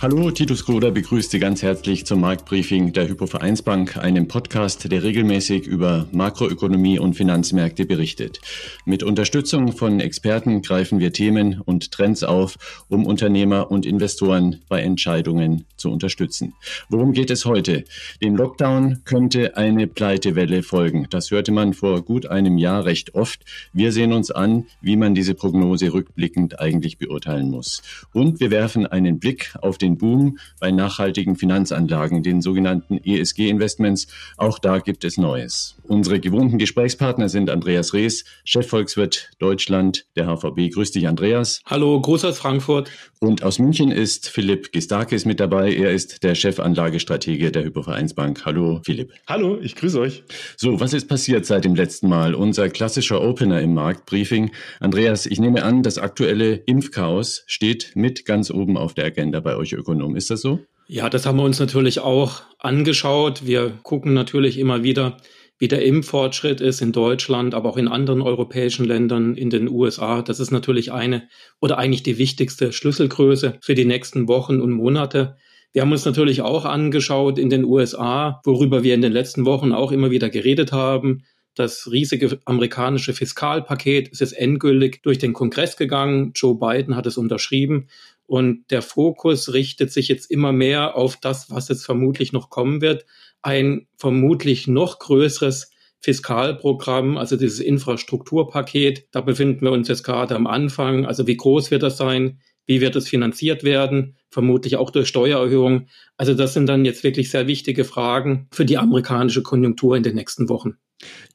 Hallo, Titus Groder begrüßt Sie ganz herzlich zum Marktbriefing der Hypovereinsbank, einem Podcast, der regelmäßig über Makroökonomie und Finanzmärkte berichtet. Mit Unterstützung von Experten greifen wir Themen und Trends auf, um Unternehmer und Investoren bei Entscheidungen zu unterstützen. Worum geht es heute? Dem Lockdown könnte eine Pleitewelle folgen. Das hörte man vor gut einem Jahr recht oft. Wir sehen uns an, wie man diese Prognose rückblickend eigentlich beurteilen muss. Und wir werfen einen Blick auf den den Boom bei nachhaltigen Finanzanlagen, den sogenannten ESG-Investments. Auch da gibt es Neues. Unsere gewohnten Gesprächspartner sind Andreas Rees, Chefvolkswirt Deutschland der HVB. Grüß dich, Andreas. Hallo, Gruß Frankfurt. Und aus München ist Philipp Gistakis mit dabei. Er ist der Chefanlagestratege der Hypovereinsbank. Hallo, Philipp. Hallo, ich grüße euch. So, was ist passiert seit dem letzten Mal? Unser klassischer Opener im Marktbriefing. Andreas, ich nehme an, das aktuelle Impfchaos steht mit ganz oben auf der Agenda bei euch Ökonomen. Ist das so? Ja, das haben wir uns natürlich auch angeschaut. Wir gucken natürlich immer wieder, wie der Impffortschritt ist in Deutschland, aber auch in anderen europäischen Ländern, in den USA. Das ist natürlich eine oder eigentlich die wichtigste Schlüsselgröße für die nächsten Wochen und Monate. Wir haben uns natürlich auch angeschaut in den USA, worüber wir in den letzten Wochen auch immer wieder geredet haben. Das riesige amerikanische Fiskalpaket ist jetzt endgültig durch den Kongress gegangen. Joe Biden hat es unterschrieben. Und der Fokus richtet sich jetzt immer mehr auf das, was jetzt vermutlich noch kommen wird. Ein vermutlich noch größeres Fiskalprogramm, also dieses Infrastrukturpaket. Da befinden wir uns jetzt gerade am Anfang. Also wie groß wird das sein? Wie wird es finanziert werden? Vermutlich auch durch Steuererhöhungen. Also das sind dann jetzt wirklich sehr wichtige Fragen für die amerikanische Konjunktur in den nächsten Wochen.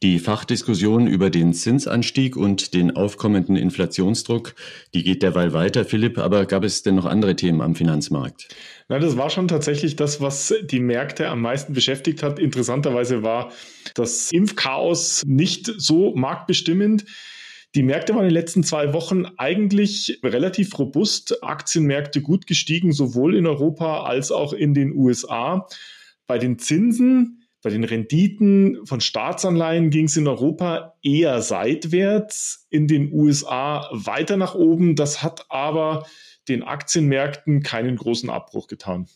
Die Fachdiskussion über den Zinsanstieg und den aufkommenden Inflationsdruck, die geht derweil weiter, Philipp, aber gab es denn noch andere Themen am Finanzmarkt? Na, das war schon tatsächlich das, was die Märkte am meisten beschäftigt hat. Interessanterweise war das Impfchaos nicht so marktbestimmend. Die Märkte waren in den letzten zwei Wochen eigentlich relativ robust. Aktienmärkte gut gestiegen, sowohl in Europa als auch in den USA. Bei den Zinsen bei den Renditen von Staatsanleihen ging es in Europa eher seitwärts, in den USA weiter nach oben. Das hat aber den Aktienmärkten keinen großen Abbruch getan.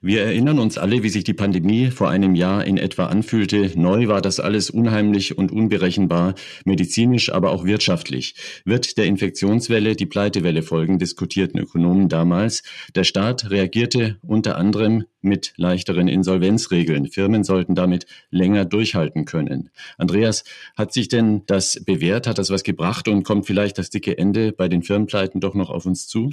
Wir erinnern uns alle, wie sich die Pandemie vor einem Jahr in etwa anfühlte. Neu war das alles unheimlich und unberechenbar, medizinisch, aber auch wirtschaftlich. Wird der Infektionswelle die Pleitewelle folgen, diskutierten Ökonomen damals. Der Staat reagierte unter anderem mit leichteren Insolvenzregeln. Firmen sollten damit länger durchhalten können. Andreas, hat sich denn das bewährt? Hat das was gebracht und kommt vielleicht das dicke Ende bei den Firmenpleiten doch noch auf uns zu?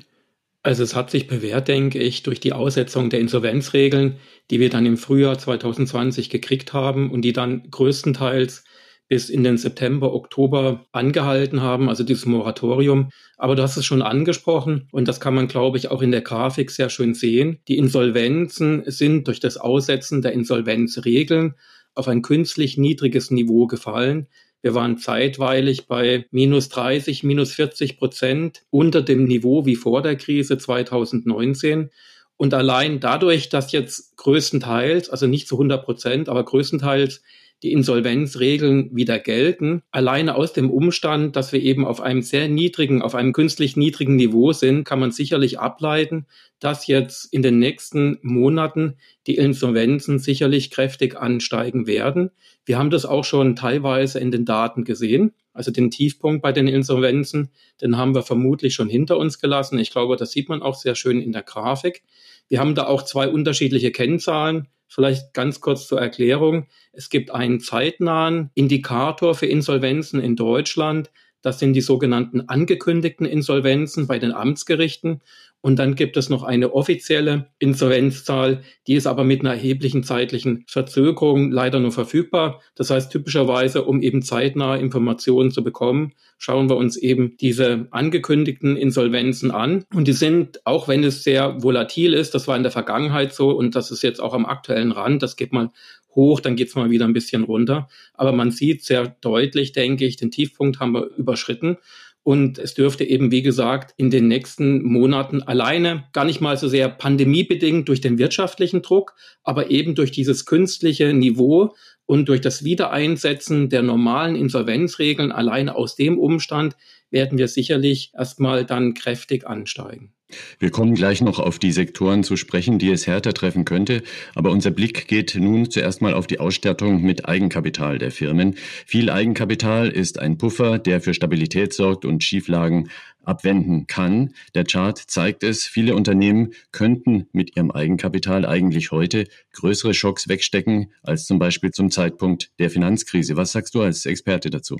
Also es hat sich bewährt, denke ich, durch die Aussetzung der Insolvenzregeln, die wir dann im Frühjahr 2020 gekriegt haben und die dann größtenteils bis in den September, Oktober angehalten haben, also dieses Moratorium. Aber du hast es schon angesprochen und das kann man, glaube ich, auch in der Grafik sehr schön sehen. Die Insolvenzen sind durch das Aussetzen der Insolvenzregeln auf ein künstlich niedriges Niveau gefallen. Wir waren zeitweilig bei minus 30, minus 40 Prozent unter dem Niveau wie vor der Krise 2019. Und allein dadurch, dass jetzt größtenteils, also nicht zu 100 Prozent, aber größtenteils die Insolvenzregeln wieder gelten. Alleine aus dem Umstand, dass wir eben auf einem sehr niedrigen, auf einem künstlich niedrigen Niveau sind, kann man sicherlich ableiten, dass jetzt in den nächsten Monaten die Insolvenzen sicherlich kräftig ansteigen werden. Wir haben das auch schon teilweise in den Daten gesehen. Also den Tiefpunkt bei den Insolvenzen, den haben wir vermutlich schon hinter uns gelassen. Ich glaube, das sieht man auch sehr schön in der Grafik. Wir haben da auch zwei unterschiedliche Kennzahlen. Vielleicht ganz kurz zur Erklärung. Es gibt einen zeitnahen Indikator für Insolvenzen in Deutschland. Das sind die sogenannten angekündigten Insolvenzen bei den Amtsgerichten. Und dann gibt es noch eine offizielle Insolvenzzahl, die ist aber mit einer erheblichen zeitlichen Verzögerung leider nur verfügbar. Das heißt, typischerweise, um eben zeitnah Informationen zu bekommen, schauen wir uns eben diese angekündigten Insolvenzen an. Und die sind, auch wenn es sehr volatil ist, das war in der Vergangenheit so und das ist jetzt auch am aktuellen Rand, das geht mal hoch, dann geht es mal wieder ein bisschen runter. Aber man sieht sehr deutlich, denke ich, den Tiefpunkt haben wir überschritten. Und es dürfte eben, wie gesagt, in den nächsten Monaten alleine gar nicht mal so sehr pandemiebedingt durch den wirtschaftlichen Druck, aber eben durch dieses künstliche Niveau und durch das Wiedereinsetzen der normalen Insolvenzregeln alleine aus dem Umstand, werden wir sicherlich erstmal dann kräftig ansteigen. Wir kommen gleich noch auf die Sektoren zu sprechen, die es härter treffen könnte. Aber unser Blick geht nun zuerst mal auf die Ausstattung mit Eigenkapital der Firmen. Viel Eigenkapital ist ein Puffer, der für Stabilität sorgt und Schieflagen abwenden kann. Der Chart zeigt es. Viele Unternehmen könnten mit ihrem Eigenkapital eigentlich heute größere Schocks wegstecken als zum Beispiel zum Zeitpunkt der Finanzkrise. Was sagst du als Experte dazu?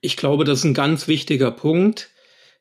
Ich glaube, das ist ein ganz wichtiger Punkt.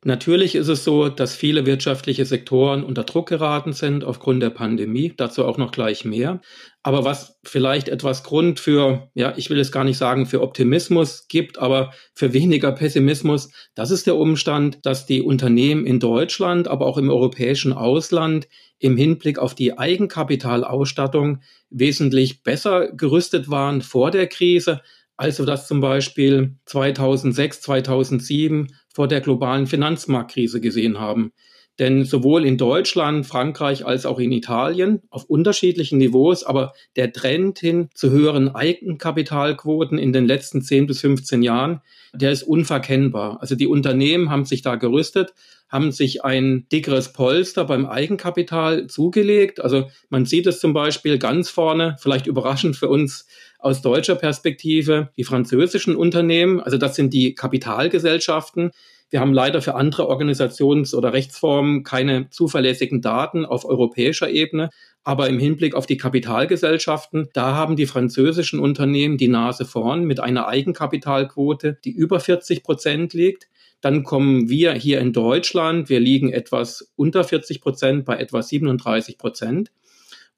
Natürlich ist es so, dass viele wirtschaftliche Sektoren unter Druck geraten sind aufgrund der Pandemie. Dazu auch noch gleich mehr. Aber was vielleicht etwas Grund für, ja, ich will es gar nicht sagen, für Optimismus gibt, aber für weniger Pessimismus, das ist der Umstand, dass die Unternehmen in Deutschland, aber auch im europäischen Ausland im Hinblick auf die Eigenkapitalausstattung wesentlich besser gerüstet waren vor der Krise, als wir das zum Beispiel 2006, 2007 vor der globalen Finanzmarktkrise gesehen haben. Denn sowohl in Deutschland, Frankreich als auch in Italien auf unterschiedlichen Niveaus, aber der Trend hin zu höheren Eigenkapitalquoten in den letzten 10 bis 15 Jahren, der ist unverkennbar. Also die Unternehmen haben sich da gerüstet, haben sich ein dickeres Polster beim Eigenkapital zugelegt. Also man sieht es zum Beispiel ganz vorne, vielleicht überraschend für uns aus deutscher Perspektive, die französischen Unternehmen, also das sind die Kapitalgesellschaften. Wir haben leider für andere Organisations- oder Rechtsformen keine zuverlässigen Daten auf europäischer Ebene. Aber im Hinblick auf die Kapitalgesellschaften, da haben die französischen Unternehmen die Nase vorn mit einer Eigenkapitalquote, die über 40 Prozent liegt. Dann kommen wir hier in Deutschland, wir liegen etwas unter 40 Prozent bei etwa 37 Prozent.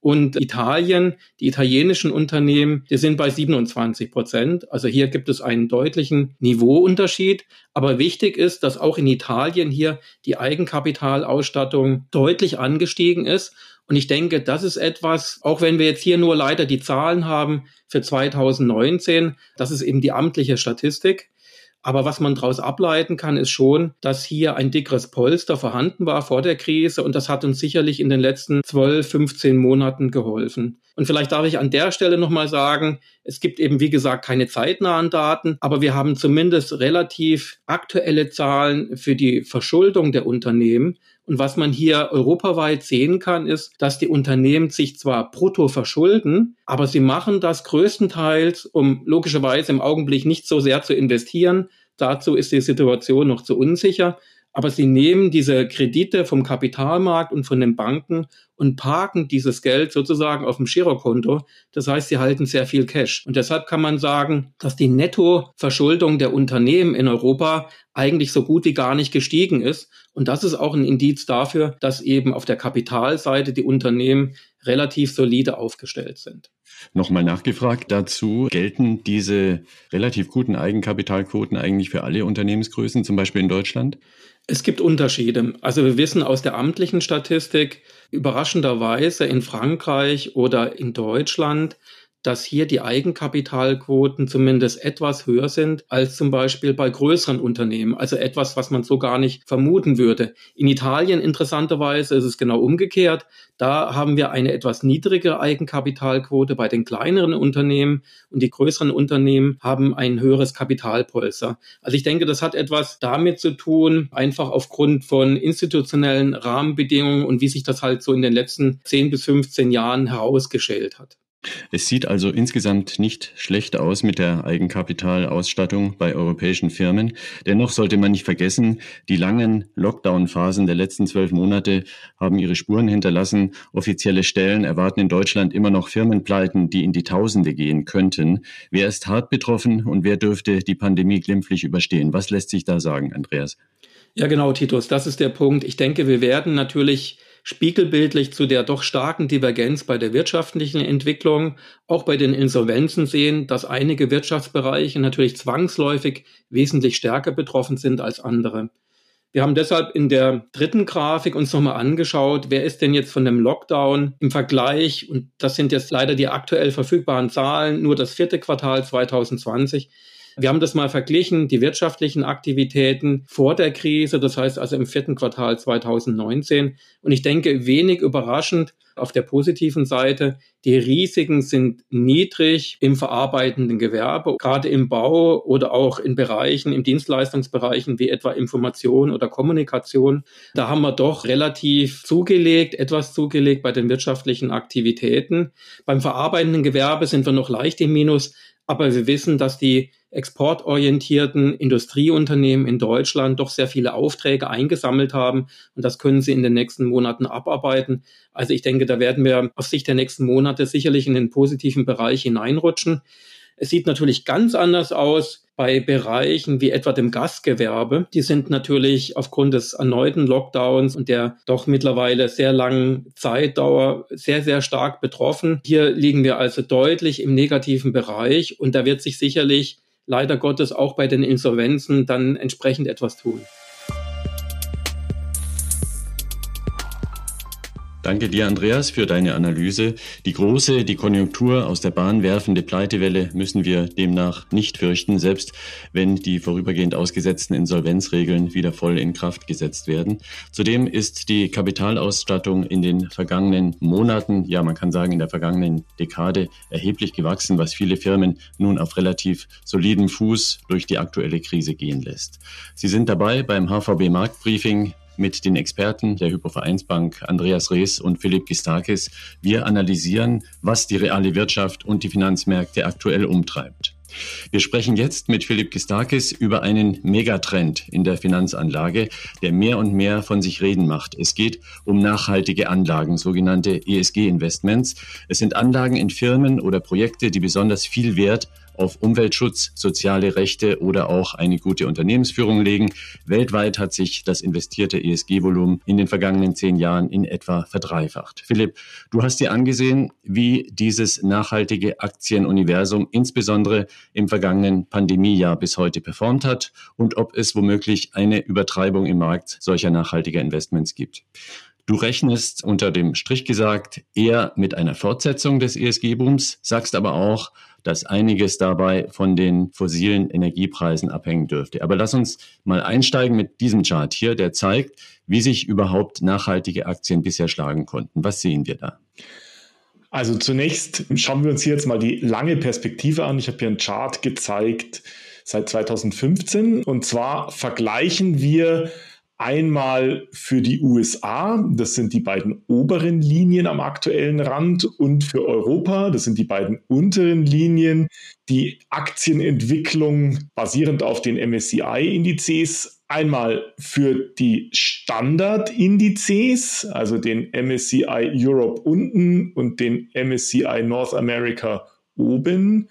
Und Italien, die italienischen Unternehmen, die sind bei 27 Prozent. Also hier gibt es einen deutlichen Niveauunterschied. Aber wichtig ist, dass auch in Italien hier die Eigenkapitalausstattung deutlich angestiegen ist. Und ich denke, das ist etwas, auch wenn wir jetzt hier nur leider die Zahlen haben für 2019, das ist eben die amtliche Statistik. Aber was man daraus ableiten kann, ist schon, dass hier ein dickeres Polster vorhanden war vor der Krise und das hat uns sicherlich in den letzten 12, 15 Monaten geholfen. Und vielleicht darf ich an der Stelle nochmal sagen, es gibt eben, wie gesagt, keine zeitnahen Daten, aber wir haben zumindest relativ aktuelle Zahlen für die Verschuldung der Unternehmen. Und was man hier europaweit sehen kann, ist, dass die Unternehmen sich zwar brutto verschulden, aber sie machen das größtenteils, um logischerweise im Augenblick nicht so sehr zu investieren. Dazu ist die Situation noch zu unsicher. Aber sie nehmen diese Kredite vom Kapitalmarkt und von den Banken und parken dieses Geld sozusagen auf dem Girokonto. Das heißt, sie halten sehr viel Cash. Und deshalb kann man sagen, dass die Nettoverschuldung der Unternehmen in Europa eigentlich so gut wie gar nicht gestiegen ist. Und das ist auch ein Indiz dafür, dass eben auf der Kapitalseite die Unternehmen relativ solide aufgestellt sind. Nochmal nachgefragt dazu, gelten diese relativ guten Eigenkapitalquoten eigentlich für alle Unternehmensgrößen, zum Beispiel in Deutschland? Es gibt Unterschiede. Also wir wissen aus der amtlichen Statistik überraschenderweise in Frankreich oder in Deutschland dass hier die Eigenkapitalquoten zumindest etwas höher sind als zum Beispiel bei größeren Unternehmen. Also etwas, was man so gar nicht vermuten würde. In Italien interessanterweise ist es genau umgekehrt. Da haben wir eine etwas niedrigere Eigenkapitalquote bei den kleineren Unternehmen und die größeren Unternehmen haben ein höheres Kapitalpolster. Also ich denke, das hat etwas damit zu tun, einfach aufgrund von institutionellen Rahmenbedingungen und wie sich das halt so in den letzten 10 bis 15 Jahren herausgeschält hat. Es sieht also insgesamt nicht schlecht aus mit der Eigenkapitalausstattung bei europäischen Firmen. Dennoch sollte man nicht vergessen, die langen Lockdown-Phasen der letzten zwölf Monate haben ihre Spuren hinterlassen. Offizielle Stellen erwarten in Deutschland immer noch Firmenpleiten, die in die Tausende gehen könnten. Wer ist hart betroffen und wer dürfte die Pandemie glimpflich überstehen? Was lässt sich da sagen, Andreas? Ja, genau, Titus, das ist der Punkt. Ich denke, wir werden natürlich spiegelbildlich zu der doch starken Divergenz bei der wirtschaftlichen Entwicklung, auch bei den Insolvenzen sehen, dass einige Wirtschaftsbereiche natürlich zwangsläufig wesentlich stärker betroffen sind als andere. Wir haben deshalb in der dritten Grafik uns nochmal angeschaut, wer ist denn jetzt von dem Lockdown im Vergleich, und das sind jetzt leider die aktuell verfügbaren Zahlen, nur das vierte Quartal 2020, Wir haben das mal verglichen, die wirtschaftlichen Aktivitäten vor der Krise, das heißt also im vierten Quartal 2019. Und ich denke, wenig überraschend auf der positiven Seite, die Risiken sind niedrig im verarbeitenden Gewerbe, gerade im Bau oder auch in Bereichen, im Dienstleistungsbereichen wie etwa Information oder Kommunikation. Da haben wir doch relativ zugelegt, etwas zugelegt bei den wirtschaftlichen Aktivitäten. Beim verarbeitenden Gewerbe sind wir noch leicht im Minus, aber wir wissen, dass die exportorientierten Industrieunternehmen in Deutschland doch sehr viele Aufträge eingesammelt haben und das können sie in den nächsten Monaten abarbeiten. Also ich denke, da werden wir auf Sicht der nächsten Monate sicherlich in den positiven Bereich hineinrutschen. Es sieht natürlich ganz anders aus bei Bereichen wie etwa dem Gastgewerbe. Die sind natürlich aufgrund des erneuten Lockdowns und der doch mittlerweile sehr langen Zeitdauer sehr, sehr stark betroffen. Hier liegen wir also deutlich im negativen Bereich und da wird sich sicherlich leider Gottes auch bei den Insolvenzen dann entsprechend etwas tun. Danke dir, Andreas, für deine Analyse. Die große, die Konjunktur aus der Bahn werfende Pleitewelle müssen wir demnach nicht fürchten, selbst wenn die vorübergehend ausgesetzten Insolvenzregeln wieder voll in Kraft gesetzt werden. Zudem ist die Kapitalausstattung in den vergangenen Monaten, ja man kann sagen in der vergangenen Dekade, erheblich gewachsen, was viele Firmen nun auf relativ solidem Fuß durch die aktuelle Krise gehen lässt. Sie sind dabei beim HVB Marktbriefing mit den Experten der Hypovereinsbank Andreas Rees und Philipp Gistakis. Wir analysieren, was die reale Wirtschaft und die Finanzmärkte aktuell umtreibt. Wir sprechen jetzt mit Philipp Gistakis über einen Megatrend in der Finanzanlage, der mehr und mehr von sich reden macht. Es geht um nachhaltige Anlagen, sogenannte ESG-Investments. Es sind Anlagen in Firmen oder Projekte, die besonders viel Wert auf Umweltschutz, soziale Rechte oder auch eine gute Unternehmensführung legen. Weltweit hat sich das investierte ESG-Volumen in den vergangenen zehn Jahren in etwa verdreifacht. Philipp, du hast dir angesehen, wie dieses nachhaltige Aktienuniversum insbesondere im vergangenen Pandemiejahr bis heute performt hat und ob es womöglich eine Übertreibung im Markt solcher nachhaltiger Investments gibt. Du rechnest unter dem Strich gesagt eher mit einer Fortsetzung des ESG-Booms, sagst aber auch, dass einiges dabei von den fossilen Energiepreisen abhängen dürfte. Aber lass uns mal einsteigen mit diesem Chart hier, der zeigt, wie sich überhaupt nachhaltige Aktien bisher schlagen konnten. Was sehen wir da? Also zunächst schauen wir uns hier jetzt mal die lange Perspektive an. Ich habe hier einen Chart gezeigt seit 2015 und zwar vergleichen wir Einmal für die USA, das sind die beiden oberen Linien am aktuellen Rand, und für Europa, das sind die beiden unteren Linien, die Aktienentwicklung basierend auf den MSCI-Indizes. Einmal für die Standardindizes, also den MSCI Europe unten und den MSCI North America oben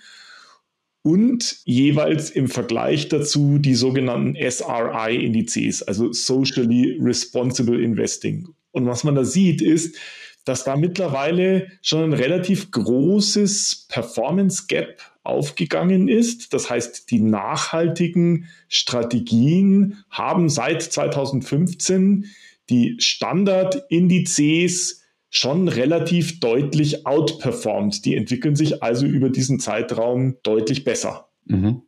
und jeweils im Vergleich dazu die sogenannten SRI-Indizes, also Socially Responsible Investing. Und was man da sieht, ist, dass da mittlerweile schon ein relativ großes Performance Gap aufgegangen ist. Das heißt, die nachhaltigen Strategien haben seit 2015 die Standardindizes schon relativ deutlich outperformt. Die entwickeln sich also über diesen Zeitraum deutlich besser. Mhm.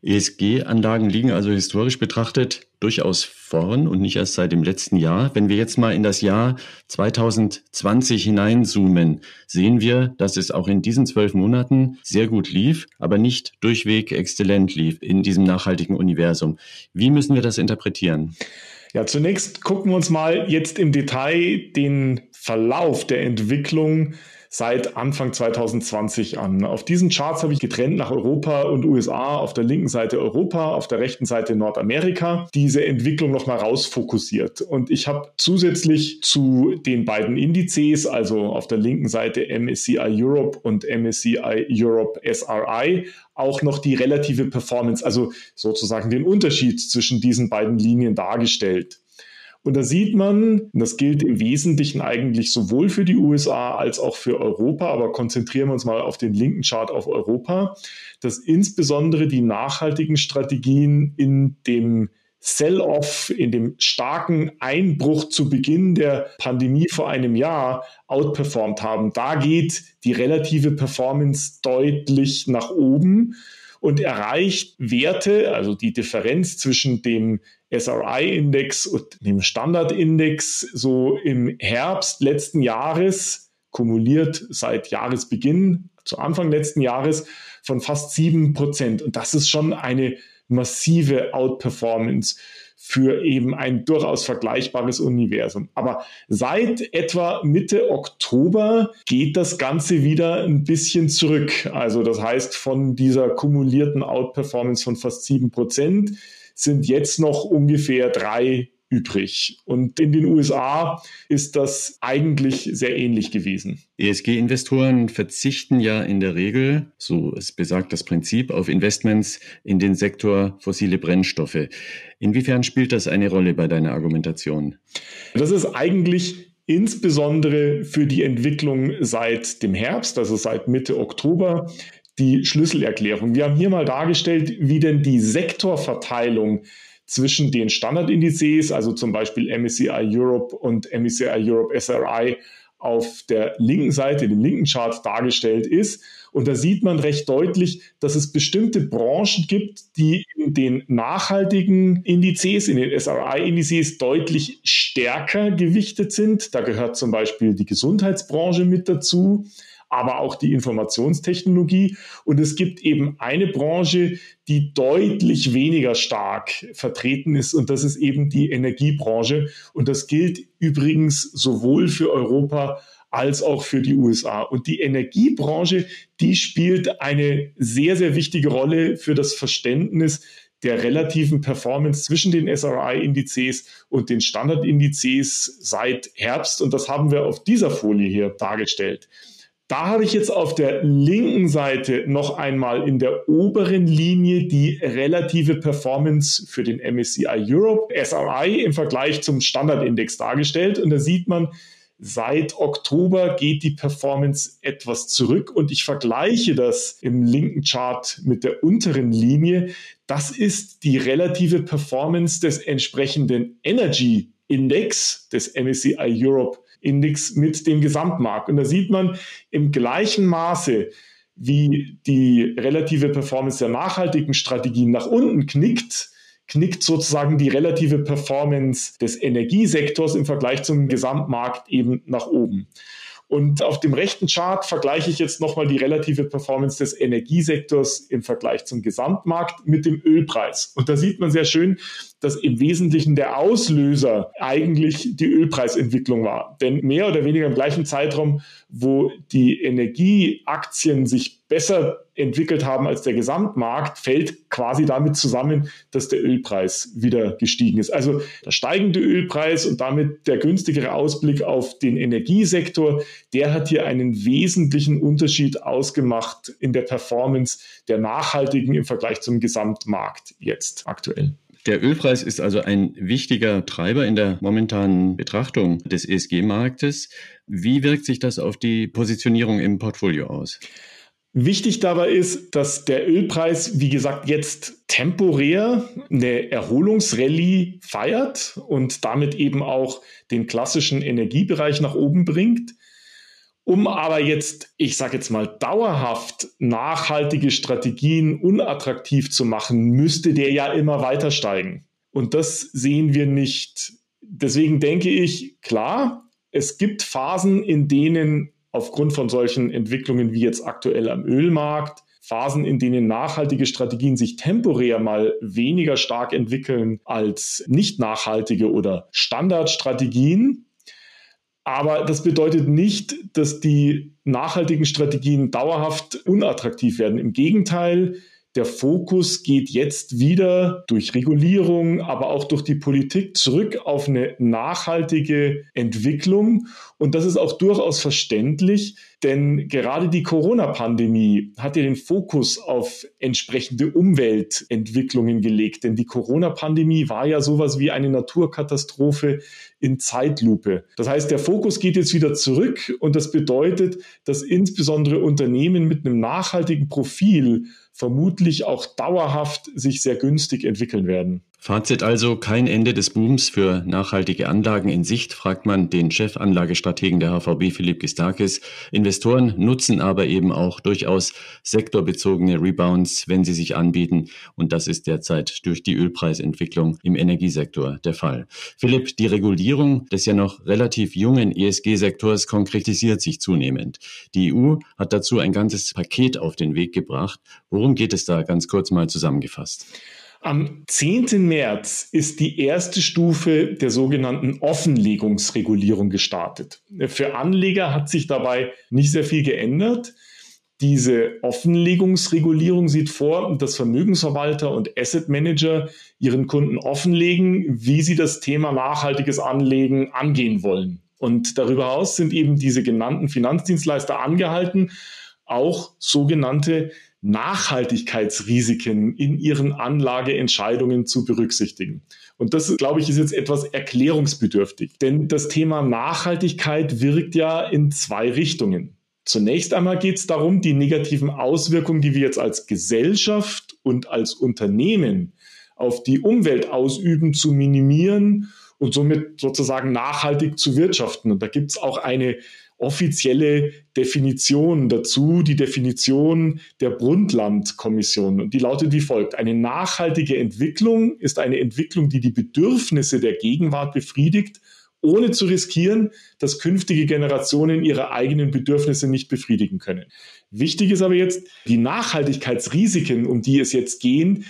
ESG-Anlagen liegen also historisch betrachtet durchaus vorn und nicht erst seit dem letzten Jahr. Wenn wir jetzt mal in das Jahr 2020 hineinzoomen, sehen wir, dass es auch in diesen zwölf Monaten sehr gut lief, aber nicht durchweg exzellent lief in diesem nachhaltigen Universum. Wie müssen wir das interpretieren? Ja, zunächst gucken wir uns mal jetzt im Detail den Verlauf der Entwicklung seit Anfang 2020 an. Auf diesen Charts habe ich getrennt nach Europa und USA. Auf der linken Seite Europa, auf der rechten Seite Nordamerika. Diese Entwicklung nochmal rausfokussiert. Und ich habe zusätzlich zu den beiden Indizes, also auf der linken Seite MSCI Europe und MSCI Europe SRI, auch noch die relative Performance, also sozusagen den Unterschied zwischen diesen beiden Linien dargestellt. Und da sieht man, das gilt im Wesentlichen eigentlich sowohl für die USA als auch für Europa, aber konzentrieren wir uns mal auf den linken Chart auf Europa, dass insbesondere die nachhaltigen Strategien in dem Sell-off, in dem starken Einbruch zu Beginn der Pandemie vor einem Jahr outperformt haben. Da geht die relative Performance deutlich nach oben. und erreicht Werte, also die Differenz zwischen dem SRI-Index und dem Standardindex so im Herbst letzten Jahres, kumuliert seit Jahresbeginn zu Anfang letzten Jahres von fast sieben Prozent. Und das ist schon eine massive Outperformance für eben ein durchaus vergleichbares Universum. Aber seit etwa Mitte Oktober geht das Ganze wieder ein bisschen zurück. Also das heißt, von dieser kumulierten Outperformance von fast sieben Prozent sind jetzt noch ungefähr drei übrig. Und in den USA ist das eigentlich sehr ähnlich gewesen. ESG-Investoren verzichten ja in der Regel, so es besagt das Prinzip, auf Investments in den Sektor fossile Brennstoffe. Inwiefern spielt das eine Rolle bei deiner Argumentation? Das ist eigentlich insbesondere für die Entwicklung seit dem Herbst, also seit Mitte Oktober, die Schlüsselerklärung. Wir haben hier mal dargestellt, wie denn die Sektorverteilung zwischen den Standardindizes, also zum Beispiel MSCI Europe und MSCI Europe SRI, auf der linken Seite, dem linken Chart dargestellt ist. Und da sieht man recht deutlich, dass es bestimmte Branchen gibt, die in den nachhaltigen Indizes, in den SRI-Indizes deutlich stärker gewichtet sind. Da gehört zum Beispiel die Gesundheitsbranche mit dazu aber auch die Informationstechnologie. Und es gibt eben eine Branche, die deutlich weniger stark vertreten ist, und das ist eben die Energiebranche. Und das gilt übrigens sowohl für Europa als auch für die USA. Und die Energiebranche, die spielt eine sehr, sehr wichtige Rolle für das Verständnis der relativen Performance zwischen den SRI-Indizes und den Standardindizes seit Herbst. Und das haben wir auf dieser Folie hier dargestellt. Da habe ich jetzt auf der linken Seite noch einmal in der oberen Linie die relative Performance für den MSCI Europe SRI im Vergleich zum Standardindex dargestellt. Und da sieht man, seit Oktober geht die Performance etwas zurück und ich vergleiche das im linken Chart mit der unteren Linie. Das ist die relative Performance des entsprechenden Energy Index des MSCI Europe Index mit dem Gesamtmarkt. Und da sieht man im gleichen Maße, wie die relative Performance der nachhaltigen Strategien nach unten knickt, knickt sozusagen die relative Performance des Energiesektors im Vergleich zum Gesamtmarkt eben nach oben. Und auf dem rechten Chart vergleiche ich jetzt nochmal die relative Performance des Energiesektors im Vergleich zum Gesamtmarkt mit dem Ölpreis. Und da sieht man sehr schön, dass im Wesentlichen der Auslöser eigentlich die Ölpreisentwicklung war. Denn mehr oder weniger im gleichen Zeitraum, wo die Energieaktien sich besser entwickelt haben als der Gesamtmarkt, fällt quasi damit zusammen, dass der Ölpreis wieder gestiegen ist. Also der steigende Ölpreis und damit der günstigere Ausblick auf den Energiesektor, der hat hier einen wesentlichen Unterschied ausgemacht in der Performance der nachhaltigen im Vergleich zum Gesamtmarkt jetzt aktuell. Der Ölpreis ist also ein wichtiger Treiber in der momentanen Betrachtung des ESG-Marktes. Wie wirkt sich das auf die Positionierung im Portfolio aus? Wichtig dabei ist, dass der Ölpreis, wie gesagt, jetzt temporär eine Erholungsrallye feiert und damit eben auch den klassischen Energiebereich nach oben bringt. Um aber jetzt, ich sage jetzt mal, dauerhaft nachhaltige Strategien unattraktiv zu machen, müsste der ja immer weiter steigen. Und das sehen wir nicht. Deswegen denke ich, klar, es gibt Phasen, in denen aufgrund von solchen Entwicklungen wie jetzt aktuell am Ölmarkt, Phasen, in denen nachhaltige Strategien sich temporär mal weniger stark entwickeln als nicht nachhaltige oder Standardstrategien. Aber das bedeutet nicht, dass die nachhaltigen Strategien dauerhaft unattraktiv werden. Im Gegenteil, der Fokus geht jetzt wieder durch Regulierung, aber auch durch die Politik zurück auf eine nachhaltige Entwicklung. Und das ist auch durchaus verständlich, denn gerade die Corona-Pandemie hat ja den Fokus auf entsprechende Umweltentwicklungen gelegt. Denn die Corona-Pandemie war ja sowas wie eine Naturkatastrophe in Zeitlupe. Das heißt, der Fokus geht jetzt wieder zurück und das bedeutet, dass insbesondere Unternehmen mit einem nachhaltigen Profil vermutlich auch dauerhaft sich sehr günstig entwickeln werden. Fazit also, kein Ende des Booms für nachhaltige Anlagen in Sicht, fragt man den Chefanlagestrategen der HVB Philipp Gistakis. Investoren nutzen aber eben auch durchaus sektorbezogene Rebounds, wenn sie sich anbieten. Und das ist derzeit durch die Ölpreisentwicklung im Energiesektor der Fall. Philipp, die Regulierung des ja noch relativ jungen ESG-Sektors konkretisiert sich zunehmend. Die EU hat dazu ein ganzes Paket auf den Weg gebracht. Worum geht es da ganz kurz mal zusammengefasst? Am 10. März ist die erste Stufe der sogenannten Offenlegungsregulierung gestartet. Für Anleger hat sich dabei nicht sehr viel geändert. Diese Offenlegungsregulierung sieht vor, dass Vermögensverwalter und Asset Manager ihren Kunden offenlegen, wie sie das Thema nachhaltiges Anlegen angehen wollen. Und darüber hinaus sind eben diese genannten Finanzdienstleister angehalten, auch sogenannte Nachhaltigkeitsrisiken in ihren Anlageentscheidungen zu berücksichtigen. Und das, glaube ich, ist jetzt etwas erklärungsbedürftig. Denn das Thema Nachhaltigkeit wirkt ja in zwei Richtungen. Zunächst einmal geht es darum, die negativen Auswirkungen, die wir jetzt als Gesellschaft und als Unternehmen auf die Umwelt ausüben, zu minimieren und somit sozusagen nachhaltig zu wirtschaften. Und da gibt es auch eine offizielle Definition dazu, die Definition der Brundtland-Kommission. Und die lautet wie folgt. Eine nachhaltige Entwicklung ist eine Entwicklung, die die Bedürfnisse der Gegenwart befriedigt, ohne zu riskieren, dass künftige Generationen ihre eigenen Bedürfnisse nicht befriedigen können. Wichtig ist aber jetzt, die Nachhaltigkeitsrisiken, um die es jetzt gehen,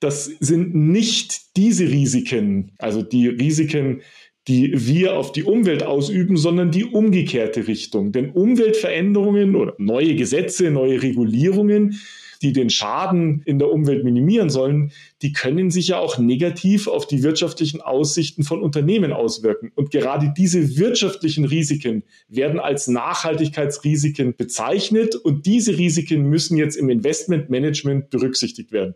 das sind nicht diese Risiken, also die Risiken, die wir auf die Umwelt ausüben, sondern die umgekehrte Richtung. Denn Umweltveränderungen oder neue Gesetze, neue Regulierungen, die den Schaden in der Umwelt minimieren sollen, die können sich ja auch negativ auf die wirtschaftlichen Aussichten von Unternehmen auswirken. Und gerade diese wirtschaftlichen Risiken werden als Nachhaltigkeitsrisiken bezeichnet und diese Risiken müssen jetzt im Investmentmanagement berücksichtigt werden.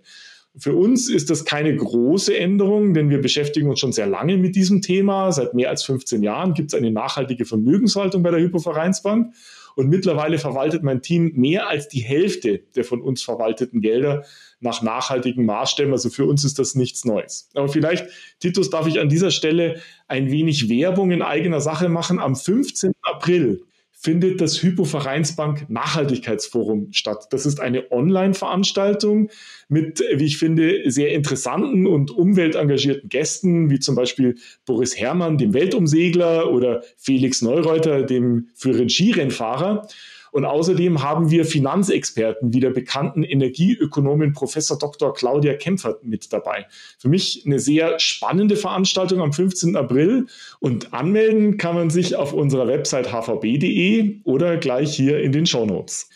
Für uns ist das keine große Änderung, denn wir beschäftigen uns schon sehr lange mit diesem Thema. Seit mehr als 15 Jahren gibt es eine nachhaltige Vermögenshaltung bei der Hypovereinsbank. Und mittlerweile verwaltet mein Team mehr als die Hälfte der von uns verwalteten Gelder nach nachhaltigen Maßstäben. Also für uns ist das nichts Neues. Aber vielleicht, Titus, darf ich an dieser Stelle ein wenig Werbung in eigener Sache machen. Am 15. April findet das Hypo-Vereinsbank Nachhaltigkeitsforum statt. Das ist eine Online-Veranstaltung mit, wie ich finde, sehr interessanten und umweltengagierten Gästen, wie zum Beispiel Boris Herrmann, dem Weltumsegler, oder Felix Neureuter, dem führenden Skirennfahrer. Und außerdem haben wir Finanzexperten wie der bekannten Energieökonomin Professor Dr. Claudia Kempfert mit dabei. Für mich eine sehr spannende Veranstaltung am 15. April und anmelden kann man sich auf unserer Website hvb.de oder gleich hier in den Show Notes.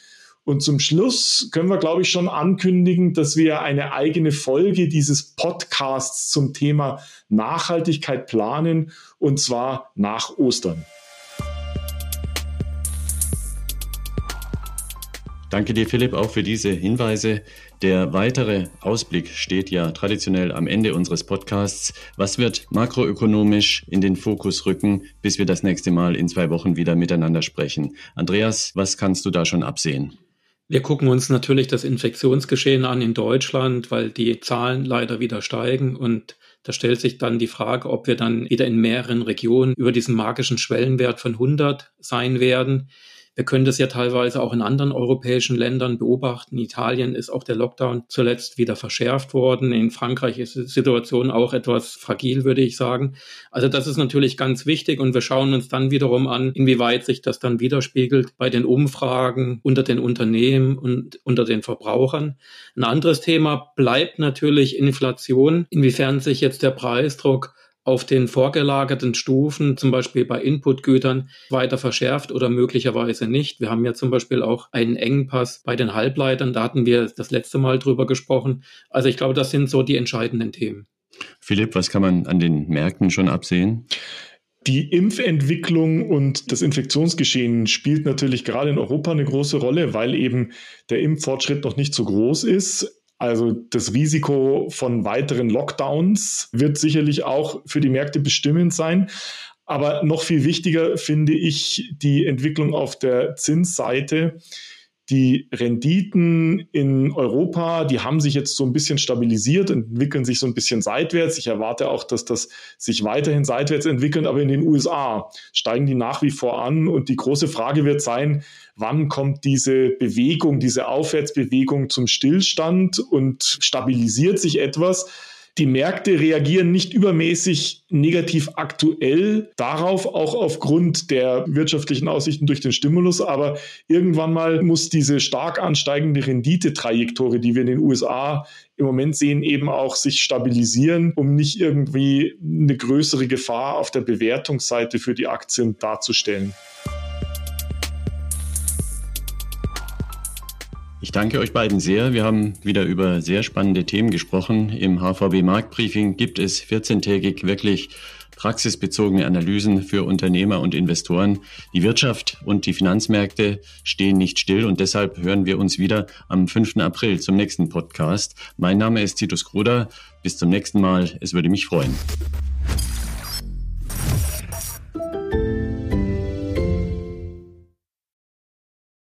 Und zum Schluss können wir, glaube ich, schon ankündigen, dass wir eine eigene Folge dieses Podcasts zum Thema Nachhaltigkeit planen, und zwar nach Ostern. Danke dir, Philipp, auch für diese Hinweise. Der weitere Ausblick steht ja traditionell am Ende unseres Podcasts. Was wird makroökonomisch in den Fokus rücken, bis wir das nächste Mal in zwei Wochen wieder miteinander sprechen? Andreas, was kannst du da schon absehen? Wir gucken uns natürlich das Infektionsgeschehen an in Deutschland, weil die Zahlen leider wieder steigen und da stellt sich dann die Frage, ob wir dann wieder in mehreren Regionen über diesen magischen Schwellenwert von 100 sein werden. Wir können das ja teilweise auch in anderen europäischen Ländern beobachten. In Italien ist auch der Lockdown zuletzt wieder verschärft worden. In Frankreich ist die Situation auch etwas fragil, würde ich sagen. Also das ist natürlich ganz wichtig und wir schauen uns dann wiederum an, inwieweit sich das dann widerspiegelt bei den Umfragen unter den Unternehmen und unter den Verbrauchern. Ein anderes Thema bleibt natürlich Inflation. Inwiefern sich jetzt der Preisdruck auf den vorgelagerten Stufen, zum Beispiel bei Inputgütern, weiter verschärft oder möglicherweise nicht. Wir haben ja zum Beispiel auch einen Engpass bei den Halbleitern, da hatten wir das letzte Mal drüber gesprochen. Also ich glaube, das sind so die entscheidenden Themen. Philipp, was kann man an den Märkten schon absehen? Die Impfentwicklung und das Infektionsgeschehen spielt natürlich gerade in Europa eine große Rolle, weil eben der Impffortschritt noch nicht so groß ist. Also das Risiko von weiteren Lockdowns wird sicherlich auch für die Märkte bestimmend sein. Aber noch viel wichtiger finde ich die Entwicklung auf der Zinsseite. Die Renditen in Europa, die haben sich jetzt so ein bisschen stabilisiert, entwickeln sich so ein bisschen seitwärts. Ich erwarte auch, dass das sich weiterhin seitwärts entwickelt, aber in den USA steigen die nach wie vor an. Und die große Frage wird sein, wann kommt diese Bewegung, diese Aufwärtsbewegung zum Stillstand und stabilisiert sich etwas? Die Märkte reagieren nicht übermäßig negativ aktuell darauf, auch aufgrund der wirtschaftlichen Aussichten durch den Stimulus. Aber irgendwann mal muss diese stark ansteigende Renditetrajektorie, die wir in den USA im Moment sehen, eben auch sich stabilisieren, um nicht irgendwie eine größere Gefahr auf der Bewertungsseite für die Aktien darzustellen. Ich danke euch beiden sehr. Wir haben wieder über sehr spannende Themen gesprochen. Im HVB Marktbriefing gibt es 14-tägig wirklich praxisbezogene Analysen für Unternehmer und Investoren. Die Wirtschaft und die Finanzmärkte stehen nicht still und deshalb hören wir uns wieder am 5. April zum nächsten Podcast. Mein Name ist Titus Kruder. Bis zum nächsten Mal. Es würde mich freuen.